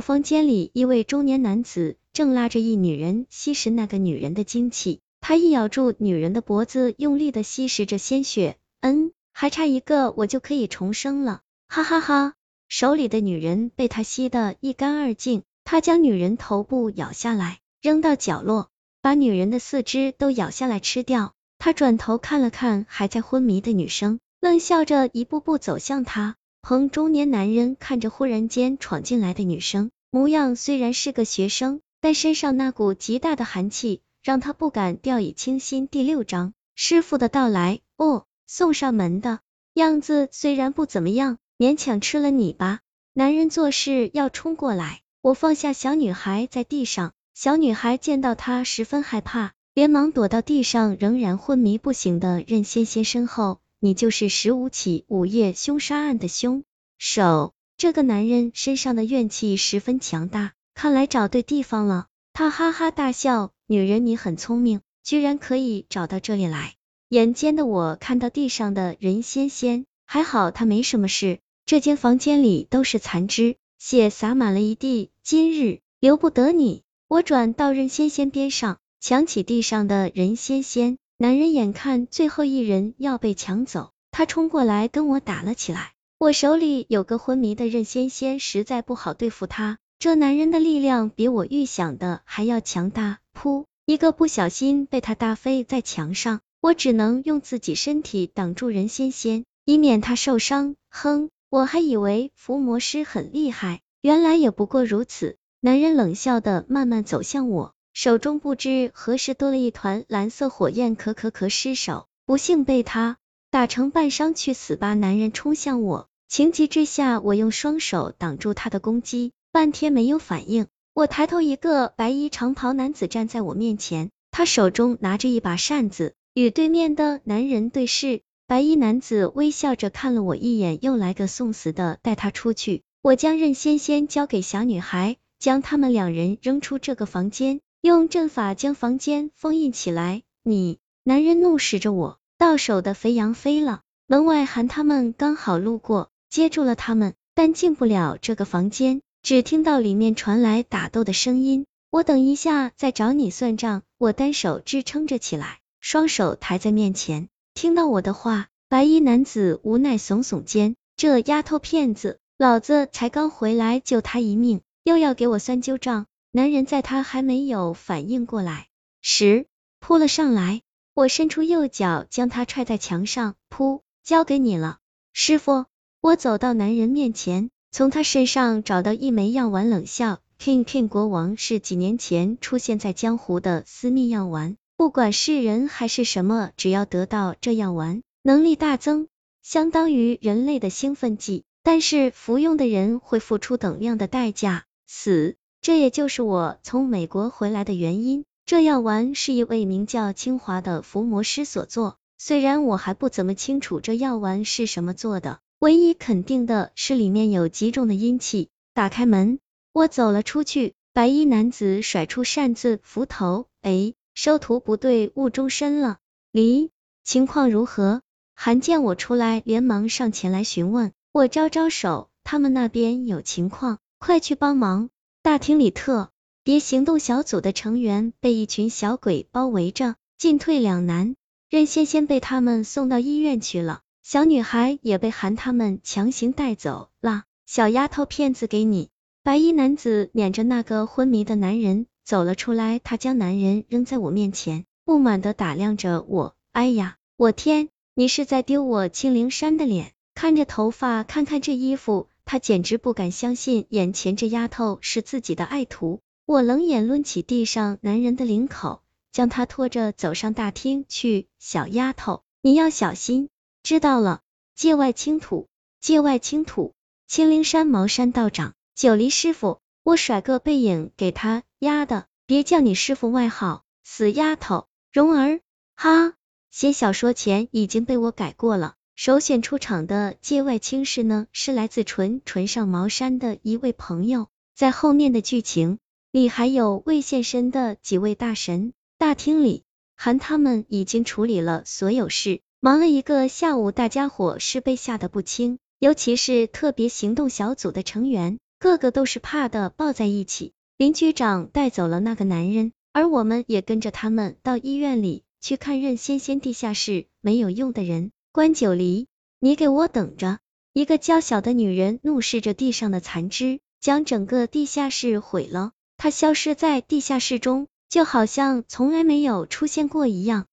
房间里，一位中年男子正拉着一女人吸食那个女人的精气，他一咬住女人的脖子，用力的吸食着鲜血。嗯，还差一个，我就可以重生了，哈哈哈！手里的女人被他吸得一干二净，他将女人头部咬下来，扔到角落，把女人的四肢都咬下来吃掉。他转头看了看还在昏迷的女生，冷笑着一步步走向她。彭中年男人看着忽然间闯进来的女生，模样虽然是个学生，但身上那股极大的寒气，让他不敢掉以轻心。第六章，师傅的到来。哦，送上门的样子虽然不怎么样，勉强吃了你吧。男人做事要冲过来，我放下小女孩在地上，小女孩见到他十分害怕。连忙躲到地上，仍然昏迷不醒的任仙仙身后。你就是十五起午夜凶杀案的凶手。这个男人身上的怨气十分强大，看来找对地方了。他哈哈大笑，女人你很聪明，居然可以找到这里来。眼尖的我看到地上的任仙仙，还好他没什么事。这间房间里都是残肢，血洒满了一地。今日留不得你。我转到任仙仙边上。抢起地上的任仙仙，男人眼看最后一人要被抢走，他冲过来跟我打了起来。我手里有个昏迷的任仙仙，实在不好对付他。这男人的力量比我预想的还要强大，噗，一个不小心被他打飞在墙上，我只能用自己身体挡住任仙仙，以免他受伤。哼，我还以为伏魔师很厉害，原来也不过如此。男人冷笑的慢慢走向我。手中不知何时多了一团蓝色火焰，可可可失手，不幸被他打成半伤，去死吧！男人冲向我，情急之下，我用双手挡住他的攻击，半天没有反应。我抬头，一个白衣长袍男子站在我面前，他手中拿着一把扇子，与对面的男人对视。白衣男子微笑着看了我一眼，又来个送死的，带他出去。我将任仙仙交给小女孩，将他们两人扔出这个房间。用阵法将房间封印起来。你，男人怒视着我，到手的肥羊飞了。门外喊他们刚好路过，接住了他们，但进不了这个房间，只听到里面传来打斗的声音。我等一下再找你算账。我单手支撑着起来，双手抬在面前。听到我的话，白衣男子无奈耸耸肩，这丫头片子，老子才刚回来救他一命，又要给我算旧账。男人在他还没有反应过来时扑了上来，我伸出右脚将他踹在墙上，噗，交给你了，师傅。我走到男人面前，从他身上找到一枚药丸，冷笑，King King 国王是几年前出现在江湖的私密药丸，不管是人还是什么，只要得到这药丸，能力大增，相当于人类的兴奋剂，但是服用的人会付出等量的代价，死。这也就是我从美国回来的原因。这药丸是一位名叫清华的伏魔师所做，虽然我还不怎么清楚这药丸是什么做的，唯一肯定的是里面有极重的阴气。打开门，我走了出去。白衣男子甩出扇子扶头，哎，收徒不对，误终身了。离，情况如何？韩见我出来，连忙上前来询问。我招招手，他们那边有情况，快去帮忙。大厅里，特别行动小组的成员被一群小鬼包围着，进退两难。任仙仙被他们送到医院去了，小女孩也被韩他们强行带走了。小丫头片子给你。白衣男子撵着那个昏迷的男人走了出来，他将男人扔在我面前，不满的打量着我。哎呀，我天，你是在丢我青灵山的脸？看着头发，看看这衣服。他简直不敢相信眼前这丫头是自己的爱徒。我冷眼抡起地上男人的领口，将他拖着走上大厅去。小丫头，你要小心，知道了。界外青土，界外青土，青灵山茅山道长，九黎师傅。我甩个背影给他，丫的，别叫你师傅外号，死丫头。蓉儿，哈，写小说前已经被我改过了。首选出场的界外青师呢，是来自纯纯上茅山的一位朋友，在后面的剧情里还有未现身的几位大神。大厅里，韩他们已经处理了所有事，忙了一个下午，大家伙是被吓得不轻，尤其是特别行动小组的成员，个个都是怕的抱在一起。林局长带走了那个男人，而我们也跟着他们到医院里去看任仙仙地下室没有用的人。关九黎，你给我等着！一个娇小的女人怒视着地上的残肢，将整个地下室毁了。她消失在地下室中，就好像从来没有出现过一样。